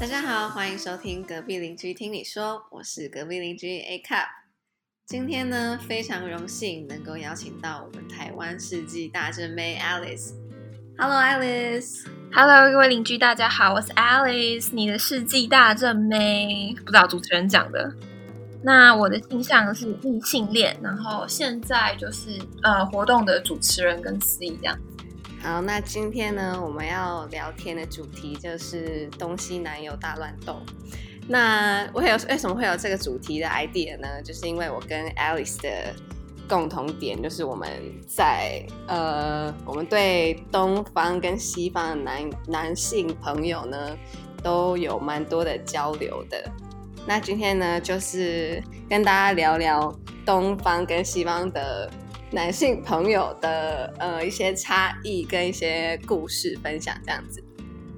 大家好，欢迎收听隔壁邻居听你说，我是隔壁邻居 A Cup。今天呢，非常荣幸能够邀请到我们台湾世纪大正妹 Alice。Hello Alice。Hello，各位邻居，大家好，我是 Alice，你的世纪大正妹，不知道主持人讲的。那我的性向是异性恋，然后现在就是呃活动的主持人跟司仪这样。好，那今天呢，我们要聊天的主题就是东西南友大乱斗。那我有为什么会有这个主题的 idea 呢？就是因为我跟 Alice 的共同点，就是我们在呃，我们对东方跟西方的男男性朋友呢，都有蛮多的交流的。那今天呢，就是跟大家聊聊东方跟西方的男性朋友的呃一些差异跟一些故事分享这样子。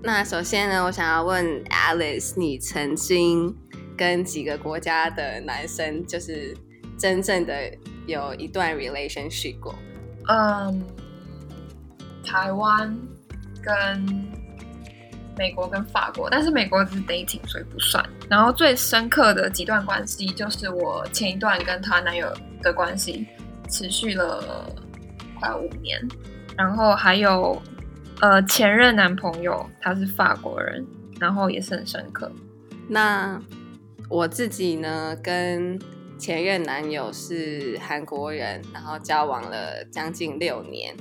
那首先呢，我想要问 Alice，你曾经跟几个国家的男生就是真正的有一段 relationship 过？嗯，台湾跟美国跟法国，但是美国是 dating，所以不算。然后最深刻的几段关系，就是我前一段跟她男友的关系，持续了快五年。然后还有呃前任男朋友，他是法国人，然后也是很深刻。那我自己呢，跟前任男友是韩国人，然后交往了将近六年，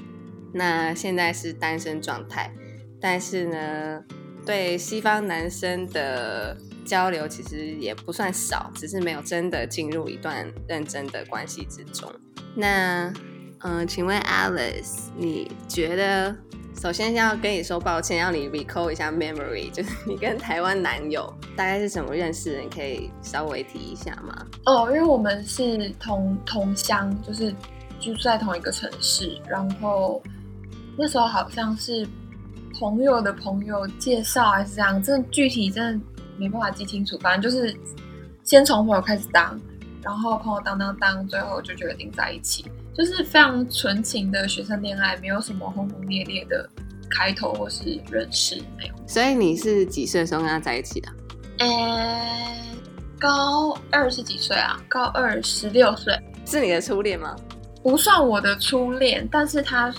那现在是单身状态，但是呢，对西方男生的交流其实也不算少，只是没有真的进入一段认真的关系之中。那，嗯、请问 Alice，你觉得？首先要跟你说抱歉，要你 recall 一下 memory，就是你跟台湾男友大概是怎么认识的？你可以稍微提一下吗？哦，因为我们是同同乡，就是住在同一个城市，然后那时候好像是朋友的朋友介绍还是这样，真的具体真的没办法记清楚。反正就是先从朋友开始当，然后朋友当当当，最后就决定在一起，就是非常纯情的学生恋爱，没有什么轰轰烈烈的开头或是认识，没有。所以你是几岁的时候跟他在一起的？呃，高二是几岁啊？高二十六岁。是你的初恋吗？不算我的初恋，但是他，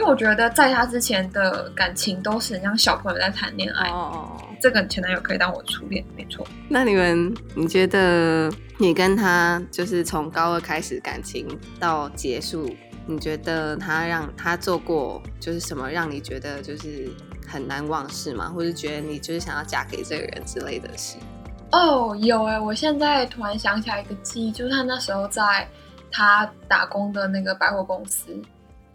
因为我觉得在他之前的感情都是很像小朋友在谈恋爱。哦，这个前男友可以当我初恋，没错。那你们，你觉得你跟他就是从高二开始感情到结束，你觉得他让他做过就是什么让你觉得就是很难忘事吗？或者觉得你就是想要嫁给这个人之类的事？哦，有哎、我现在突然想起来一个记忆，就是他那时候在他打工的那个百货公司，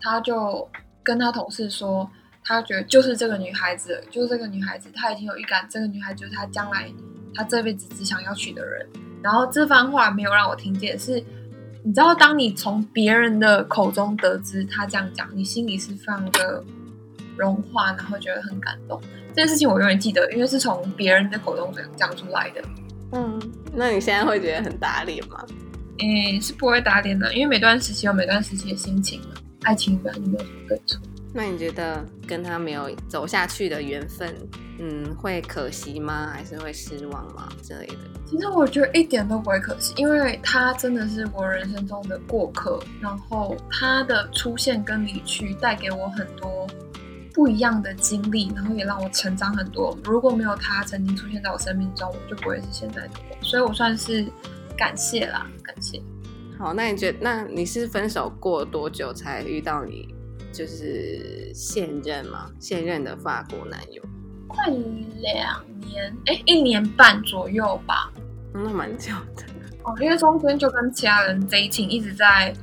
他就跟他同事说，他觉得就是这个女孩子，就是这个女孩子，他已经有预感，这个女孩子就是他将来他这辈子只想要娶的人。然后这番话没有让我听见，是你知道，当你从别人的口中得知他这样讲，你心里是非常的融化，然后觉得很感动。这件事情我永远记得，因为是从别人的口中讲出来的。嗯，那你现在会觉得很打脸吗？诶，是不会打脸的，因为每段时期有每段时期的心情嘛。爱情本来就没有什么对错。那你觉得跟他没有走下去的缘分，嗯，会可惜吗？还是会失望吗之类的？其实我觉得一点都不会可惜，因为他真的是我人生中的过客，然后他的出现跟离去带给我很多不一样的经历，然后也让我成长很多。如果没有他曾经出现在我生命中，我就不会是现在的我，所以我算是感谢啦，感谢。好，那你觉得，那你是分手过多久才遇到你就是现任吗？现任的法国男友？快两年，哎，一年半左右吧。嗯那蛮久的。哦，因为中间就跟其他人 dating 一直在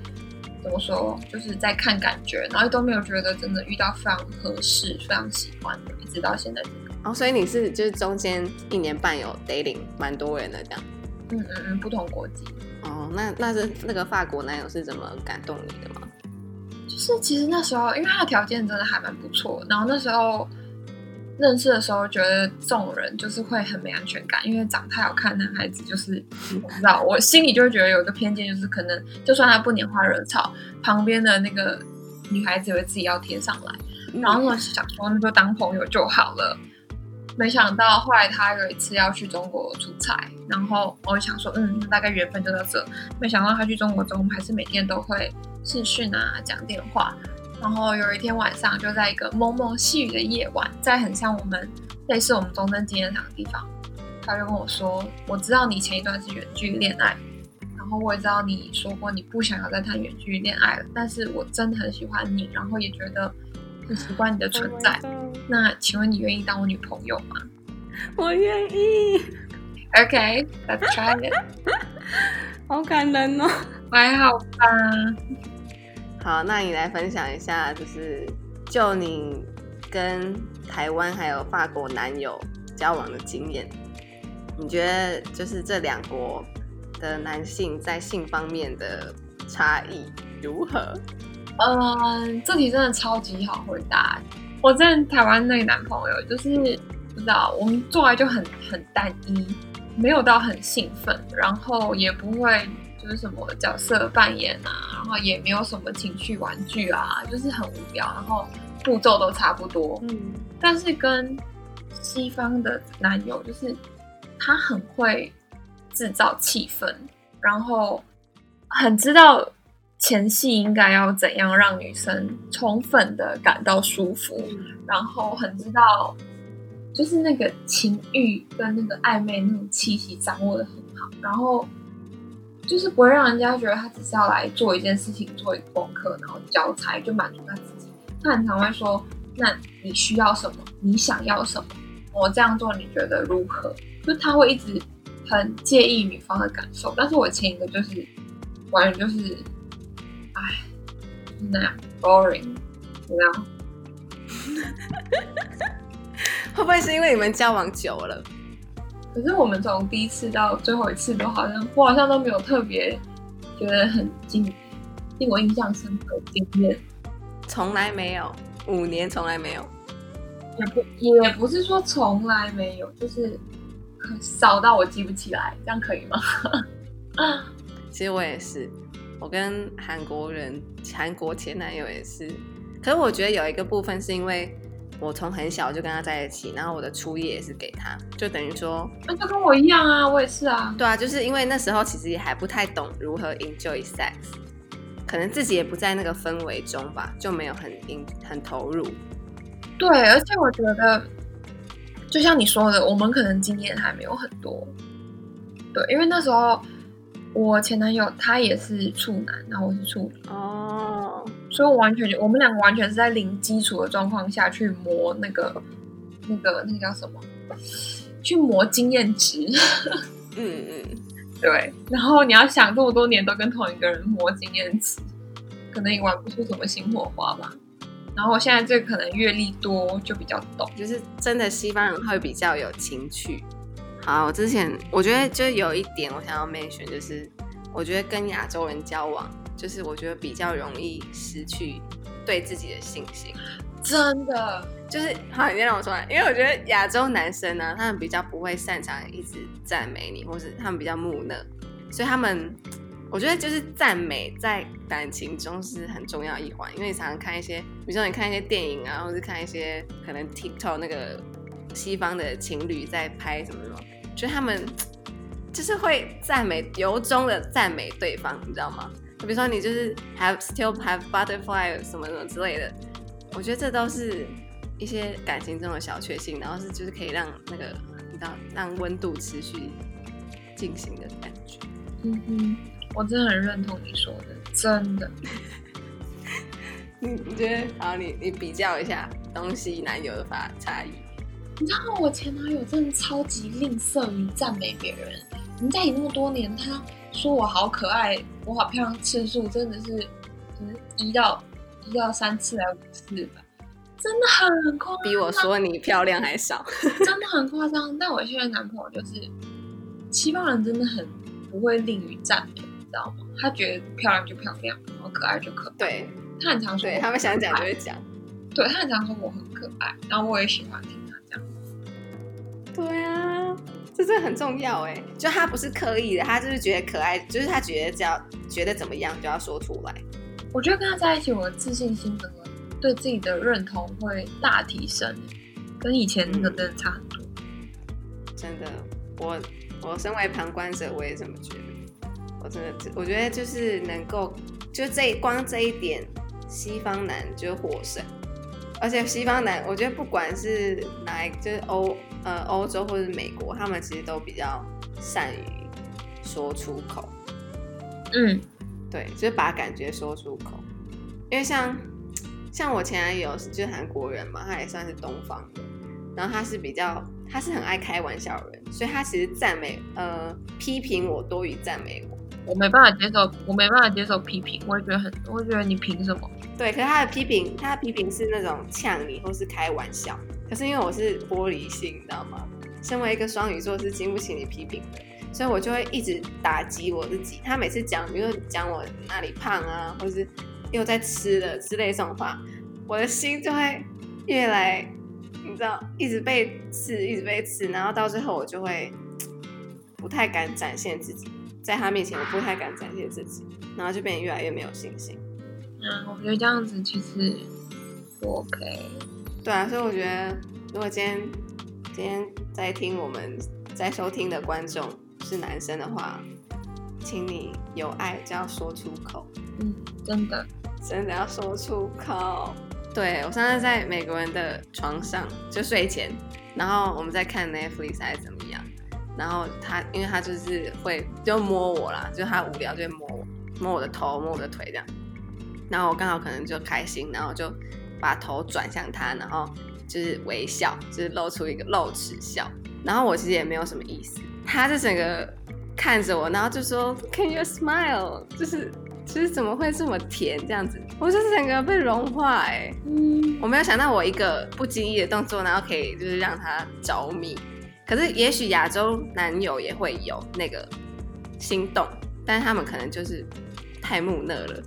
怎么说，就是在看感觉，然后都没有觉得真的遇到非常合适、非常喜欢的，一直到现在这个。哦，所以你是就是中间一年半有 dating 蛮多人的这样。嗯嗯嗯，不同国籍。哦，那那是那个法国男友是怎么感动你的吗？就是其实那时候，因为他的条件真的还蛮不错，然后那时候认识的时候，觉得这种人就是会很没安全感，因为长太好看的男孩子就是我不知道，我心里就会觉得有一个偏见，就是可能就算他不拈花惹草，旁边的那个女孩子以为自己要贴上来。然后呢，想说那就当朋友就好了。没想到后来他有一次要去中国出差，然后我想说，嗯，大概缘分就到这。没想到他去中国之后，我们还是每天都会视讯啊，讲电话。然后有一天晚上，就在一个蒙蒙细雨的夜晚，在很像我们类似我们中正纪念堂的地方，他就跟我说：“我知道你前一段是远距离恋爱，然后我也知道你说过你不想要再谈远距离恋爱了，但是我真的很喜欢你，然后也觉得很习惯你的存在。那请问你愿意当我女朋友吗？”我愿意。OK，Let's try it。好感人哦，还好吧。好，那你来分享一下，就是就你跟台湾还有法国男友交往的经验，你觉得就是这两国的男性在性方面的差异如何？嗯，这题真的超级好回答。我在台湾那个男朋友，就是不知道我们做爱就很很单一，没有到很兴奋，然后也不会。就是什么角色扮演啊，然后也没有什么情趣玩具啊，就是很无聊，然后步骤都差不多。嗯，但是跟西方的男友，就是他很会制造气氛，然后很知道前戏应该要怎样让女生充分的感到舒服，然后很知道就是那个情欲跟那个暧昧那种气息掌握的很好，然后。就是不会让人家觉得他只是要来做一件事情，做一个功课，然后交差就满足他自己。他很常会说：“那你需要什么？你想要什么？我这样做你觉得如何？”就他会一直很介意女方的感受。但是我前一个就是完全就是，哎，就是那样 boring，怎么样？会不会是因为你们交往久了？可是我们从第一次到最后一次都好像，我好像都没有特别觉得很惊，令我印象深刻的经验，从来没有，五年从来没有，也不也不是说从来没有，就是少到我记不起来，这样可以吗？其实我也是，我跟韩国人、韩国前男友也是，可是我觉得有一个部分是因为。我从很小就跟他在一起，然后我的初夜也是给他，就等于说，那就跟我一样啊，我也是啊。对啊，就是因为那时候其实也还不太懂如何 enjoy sex，可能自己也不在那个氛围中吧，就没有很很投入。对，而且我觉得，就像你说的，我们可能经验还没有很多。对，因为那时候我前男友他也是处男，然后我是处女。哦。所以，我完全我们两个完全是在零基础的状况下去磨那个、那个、那个叫什么？去磨经验值。嗯嗯，对。然后你要想，这么多年都跟同一个人磨经验值，可能也玩不出什么新火花吧。然后我现在这可能阅历多，就比较懂，就是真的西方人会比较有情趣。好，我之前我觉得就有一点我想要 mention，就是我觉得跟亚洲人交往。就是我觉得比较容易失去对自己的信心，真的就是好，你先让我说完，因为我觉得亚洲男生呢，他们比较不会擅长一直赞美你，或是他们比较木讷，所以他们我觉得就是赞美在感情中是很重要一环，因为你常常看一些，比如说你看一些电影啊，或是看一些可能 TikTok 那个西方的情侣在拍什么什么，就他们 就是会赞美由衷的赞美对方，你知道吗？比如说你就是 have still have butterfly 什么什么之类的，我觉得这都是一些感情中的小确幸，然后是就是可以让那个你知道让温度持续进行的感觉。嗯哼，我真的很认同你说的，真的。你 你觉得好？你你比较一下东西男友的发差异。你知道我前男友真的超级吝啬于赞美别人，我们在一起那么多年，他。说我好可爱，我好漂亮，次数真的是，可能，一到一到三次来五次吧，真的很夸张，比我说你漂亮还少，真的很夸张。但我现在男朋友就是西方人，真的很不会吝于赞美，你知道吗？他觉得漂亮就漂亮，然后可爱就可爱。对，他很常说，他们想讲就会讲。对他很常说我很可爱，然后我也喜欢听。对啊。这真的很重要哎，就他不是刻意的，他就是觉得可爱，就是他觉得只要觉得怎么样就要说出来。我觉得跟他在一起，我的自信心整个对自己的认同会大提升，跟以前那个真的差很多。真的，我我身为旁观者，我也这么觉得。我真的，我觉得就是能够，就这光这一点，西方男就获胜。而且西方男，我觉得不管是哪一，就是欧呃欧洲或者是美国，他们其实都比较善于说出口。嗯，对，就是把感觉说出口。因为像像我前男友就是韩国人嘛，他也算是东方的，然后他是比较，他是很爱开玩笑的人，所以他其实赞美呃批评我多于赞美我。我没办法接受，我没办法接受批评，我也觉得很，我觉得你凭什么？对，可是他的批评，他的批评是那种呛你或是开玩笑。可是因为我是玻璃心，你知道吗？身为一个双鱼座是经不起你批评的，所以我就会一直打击我自己。他每次讲，比如说讲我哪里胖啊，或是又在吃了之类这种话，我的心就会越来，你知道，一直被刺，一直被刺，然后到最后我就会不太敢展现自己。在他面前，我不太敢展现自己，然后就变得越来越没有信心。嗯，我觉得这样子其实不 OK。对啊，所以我觉得，如果今天今天在听我们在收听的观众是男生的话，请你有爱就要说出口。嗯，真的，真的要说出口。对我上次在美国人的床上就睡前，然后我们在看 Netflix 还是怎么样。然后他，因为他就是会就摸我啦，就他无聊就会摸我，摸我的头，摸我的腿这样。然后我刚好可能就开心，然后就把头转向他，然后就是微笑，就是露出一个露齿笑。然后我其实也没有什么意思，他就整个看着我，然后就说 Can you smile？就是就是怎么会这么甜这样子？我就是整个被融化哎，嗯，我没有想到我一个不经意的动作，然后可以就是让他着迷。可是，也许亚洲男友也会有那个心动，但是他们可能就是太木讷了，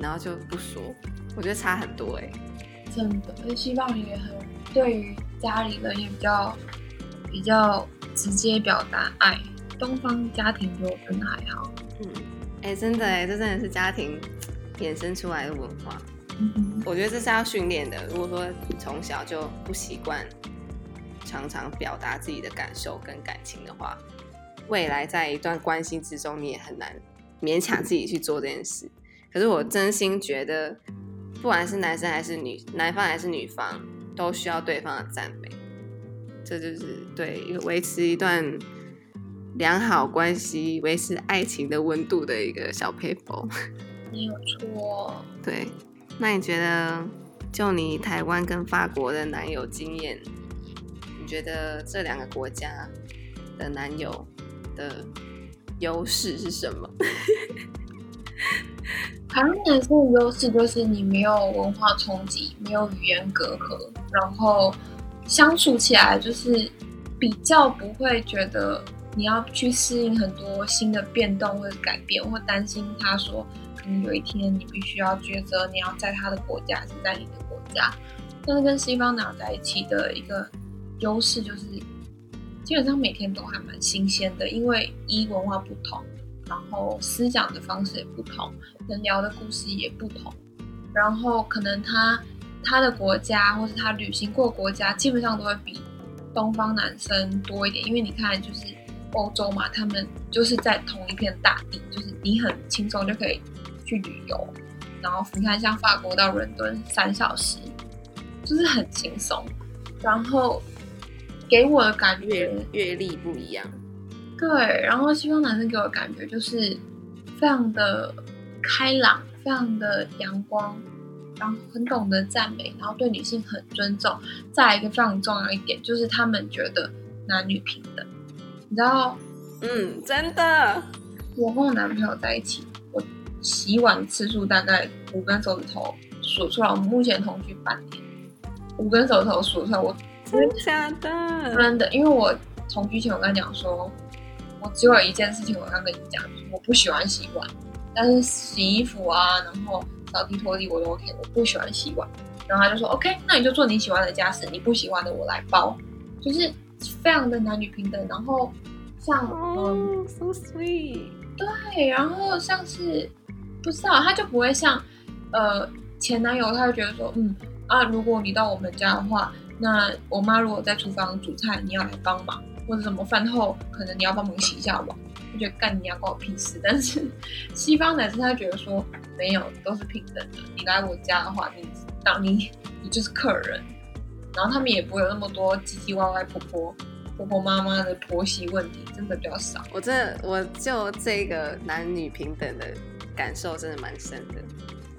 然后就不说。我觉得差很多哎，真的。而西方也很对于家里人也比较比较直接表达爱，东方家庭就真的还好。嗯，哎，真的哎，这真的是家庭衍生出来的文化。嗯我觉得这是要训练的。如果说从小就不习惯。常常表达自己的感受跟感情的话，未来在一段关系之中，你也很难勉强自己去做这件事。可是我真心觉得，不管是男生还是女，男方还是女方，都需要对方的赞美。这就是对维持一段良好关系、维持爱情的温度的一个小 paper。没有错。对，那你觉得，就你台湾跟法国的男友经验？觉得这两个国家的男友的优势是什么？台湾男生的优势就是你没有文化冲击，没有语言隔阂，然后相处起来就是比较不会觉得你要去适应很多新的变动或者改变，或担心他说可能有一天你必须要抉择你要在他的国家还是在你的国家。但是跟西方男友在一起的一个。优势就是基本上每天都还蛮新鲜的，因为一文化不同，然后思想的方式也不同，能聊的故事也不同，然后可能他他的国家或是他旅行过国家，基本上都会比东方男生多一点，因为你看就是欧洲嘛，他们就是在同一片大地，就是你很轻松就可以去旅游，然后你看像法国到伦敦三小时，就是很轻松，然后。给我的感觉阅历不一样，对。然后西方男生给我的感觉就是非常的开朗，非常的阳光，然后很懂得赞美，然后对女性很尊重。再来一个非常重要一点就是他们觉得男女平等。你知道？嗯，真的。我跟我男朋友在一起，我洗碗次数大概五根手指头数出来。我们目前同居半年，五根手指头数出来我。真的假的？真的，因为我同居前我跟他讲说，我只有一件事情我刚跟你讲，我不喜欢洗碗，但是洗衣服啊，然后扫地拖地我都 OK，我不喜欢洗碗。然后他就说 OK，那你就做你喜欢的家事，你不喜欢的我来包，就是非常的男女平等。然后像嗯，so sweet，对，然后像是不知道他就不会像呃前男友，他就觉得说嗯啊，如果你到我们家的话。那我妈如果在厨房煮菜，你要来帮忙，或者什么饭后可能你要帮忙洗一下碗，我觉得干你要关我屁事。但是 西方男生他觉得说没有，都是平等的。你来我家的话，你当你你就是客人，然后他们也不会有那么多唧唧歪歪婆婆婆婆妈妈的婆媳问题，真的比较少。我真的我就这个男女平等的感受真的蛮深的。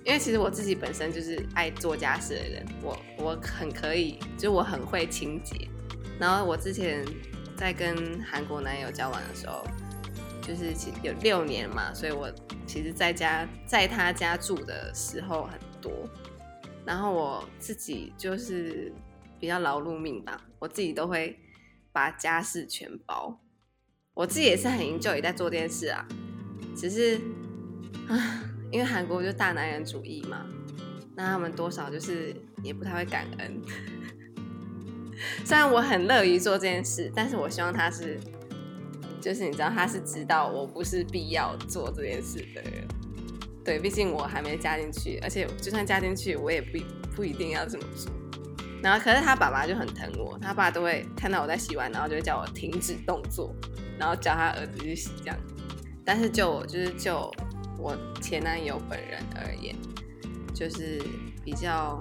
因为其实我自己本身就是爱做家事的人，我我很可以，就我很会清洁。然后我之前在跟韩国男友交往的时候，就是有六年嘛，所以我其实在家在他家住的时候很多。然后我自己就是比较劳碌命吧，我自己都会把家事全包。我自己也是很 enjoy 在做这件事啊，只是啊。因为韩国就大男人主义嘛，那他们多少就是也不太会感恩。虽然我很乐于做这件事，但是我希望他是，就是你知道他是知道我不是必要做这件事的人。对，毕竟我还没加进去，而且就算加进去，我也不不一定要这么做。然后，可是他爸爸就很疼我，他爸都会看到我在洗碗，然后就会叫我停止动作，然后叫他儿子去洗这样。但是就我就是就。我前男友本人而言，就是比较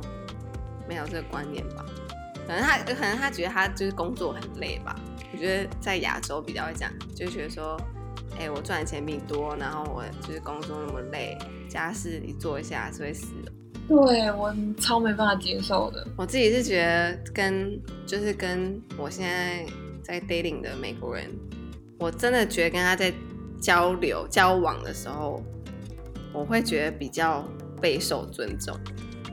没有这个观念吧。可能他可能他觉得他就是工作很累吧。我觉得在亚洲比较会讲，就觉得说，哎，我赚的钱比你多，然后我就是工作那么累，家事你做一下是会死的。对我超没办法接受的。我自己是觉得跟就是跟我现在在 dating 的美国人，我真的觉得跟他在交流交往的时候。我会觉得比较备受尊重，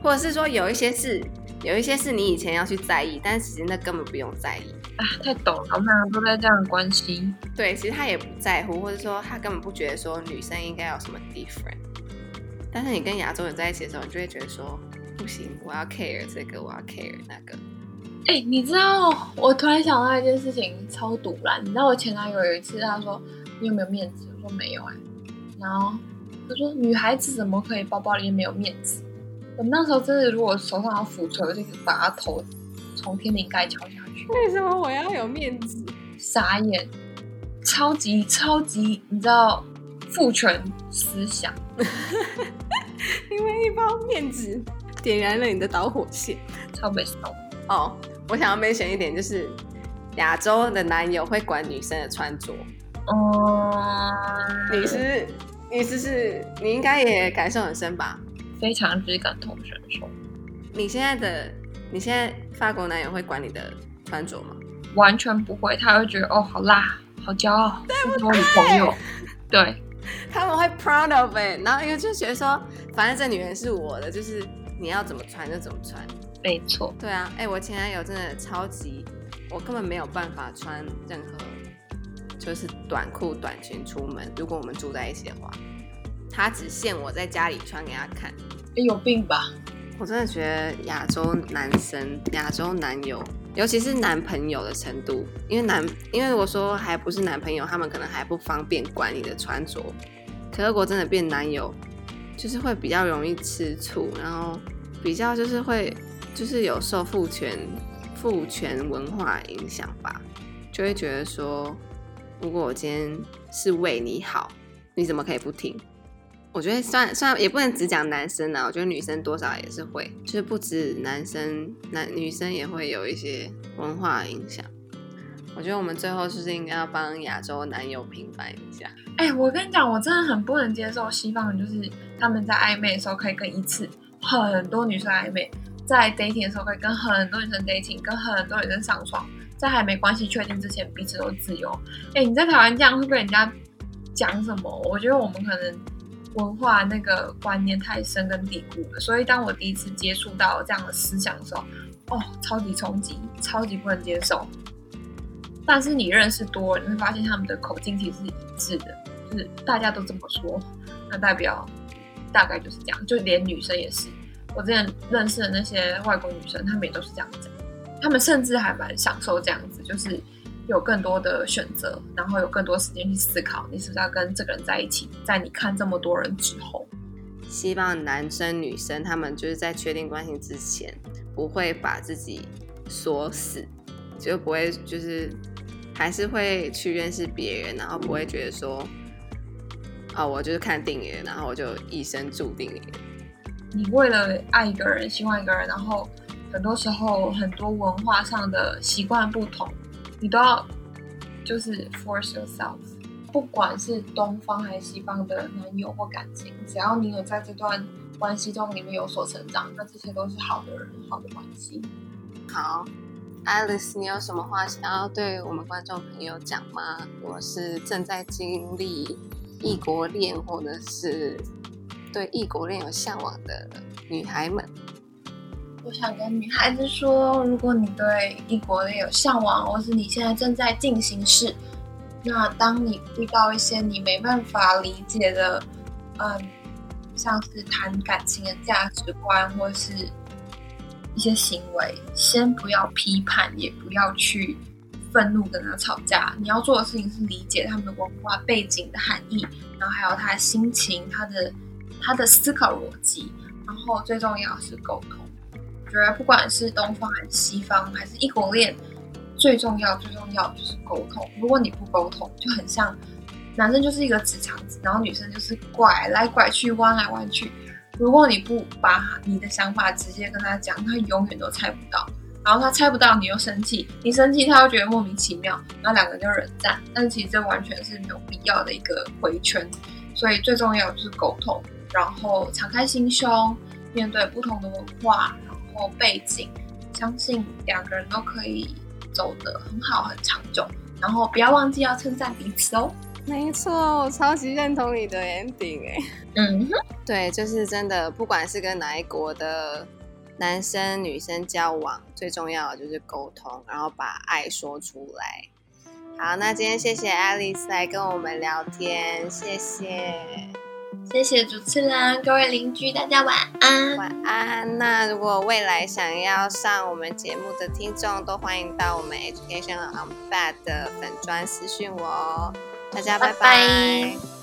或者是说有一些事，有一些事你以前要去在意，但其实那根本不用在意啊，太懂了，我们两个都在这样关心。对，其实他也不在乎，或者说他根本不觉得说女生应该有什么 different。但是你跟亚洲人在一起的时候，你就会觉得说不行，我要 care 这个，我要 care 那个。哎，你知道我突然想到一件事情，超堵然。你知道我前男友有一次他说你有没有面子？我说没有哎，然后。他说：“女孩子怎么可以包包里面没有面子？”我那时候真的，如果手上有斧头，就把他头从天灵盖敲下去。为什么我要有面子？傻眼！超级超级，你知道父权思想？因为一包面子点燃了你的导火线，超被骚。哦，我想要没选一点，就是亚洲的男友会管女生的穿着。哦，你是？意思是你应该也感受很深吧？非常之感同身受。你现在的你现在法国男友会管你的穿着吗？完全不会，他会觉得哦，好辣，好骄傲，是我女朋友。对，他们会 proud of it，然后因为就觉得说，反正这女人是我的，就是你要怎么穿就怎么穿。没错。对啊，哎，我前男友真的超级，我根本没有办法穿任何。就是短裤、短裙出门。如果我们住在一起的话，他只限我在家里穿给他看。你有病吧？我真的觉得亚洲男生、亚洲男友，尤其是男朋友的程度，因为男，因为我说还不是男朋友，他们可能还不方便管你的穿着。可如果真的变男友，就是会比较容易吃醋，然后比较就是会，就是有受父权、父权文化影响吧，就会觉得说。如果我今天是为你好，你怎么可以不听？我觉得算算也不能只讲男生啊，我觉得女生多少也是会，就是不止男生，男女生也会有一些文化影响。我觉得我们最后是不是应该要帮亚洲男友平反一下？哎，我跟你讲，我真的很不能接受西方人，就是他们在暧昧的时候可以跟一次很多女生暧昧，在 dating 的时候可以跟很多女生 dating，跟很多女生上床。在还没关系确定之前，彼此都自由。哎，你在台湾这样会被人家讲什么？我觉得我们可能文化那个观念太深根蒂固了。所以当我第一次接触到这样的思想的时候，哦，超级冲击，超级不能接受。但是你认识多，你会发现他们的口径其实是一致的，就是大家都这么说，那代表大概就是这样。就连女生也是，我之前认识的那些外国女生，她们也都是这样讲。他们甚至还蛮享受这样子，就是有更多的选择，然后有更多时间去思考，你是不是要跟这个人在一起。在你看这么多人之后，希望男生女生他们就是在确定关系之前，不会把自己锁死，就不会就是还是会去认识别人，然后不会觉得说，哦，我就是看定了，然后我就一生注定了。你为了爱一个人，喜欢一个人，然后很多时候很多文化上的习惯不同，你都要就是 force yourself。不管是东方还是西方的男友或感情，只要你有在这段关系中里面有所成长，那这些都是好的人，好的关系。好，Alice，你有什么话想要对我们观众朋友讲吗？我是正在经历异国恋，或者是对异国恋有向往的女孩们。我想跟女孩子说，如果你对异国恋有向往，或是你现在正在进行式。那当你遇到一些你没办法理解的，嗯，像是谈感情的价值观或是一些行为，先不要批判，也不要去愤怒跟他吵架。你要做的事情是理解他们的文化背景的含义，然后还有他的心情、他的他的思考逻辑，然后最重要是沟通。觉得不管是东方还是西方，还是异国恋。最重要、最重要就是沟通。如果你不沟通，就很像男生就是一个直肠子，然后女生就是拐来拐去、弯来弯去。如果你不把你的想法直接跟他讲，他永远都猜不到。然后他猜不到，你又生气，你生气他又觉得莫名其妙，然后两个人就冷战。但其实这完全是没有必要的一个回圈。所以最重要就是沟通，然后敞开心胸，面对不同的文化，背景，相信两个人都可以。走得很好，很长久，然后不要忘记要称赞彼此哦。没错，我超级认同你的 ending 哎。嗯，对，就是真的，不管是跟哪一国的男生女生交往，最重要的就是沟通，然后把爱说出来。好，那今天谢谢 Alice 来跟我们聊天，谢谢。谢谢主持人，各位邻居，大家晚安。晚安。那如果未来想要上我们节目的听众，都欢迎到我们 Education on Bad 的粉专私讯我哦。大家拜拜。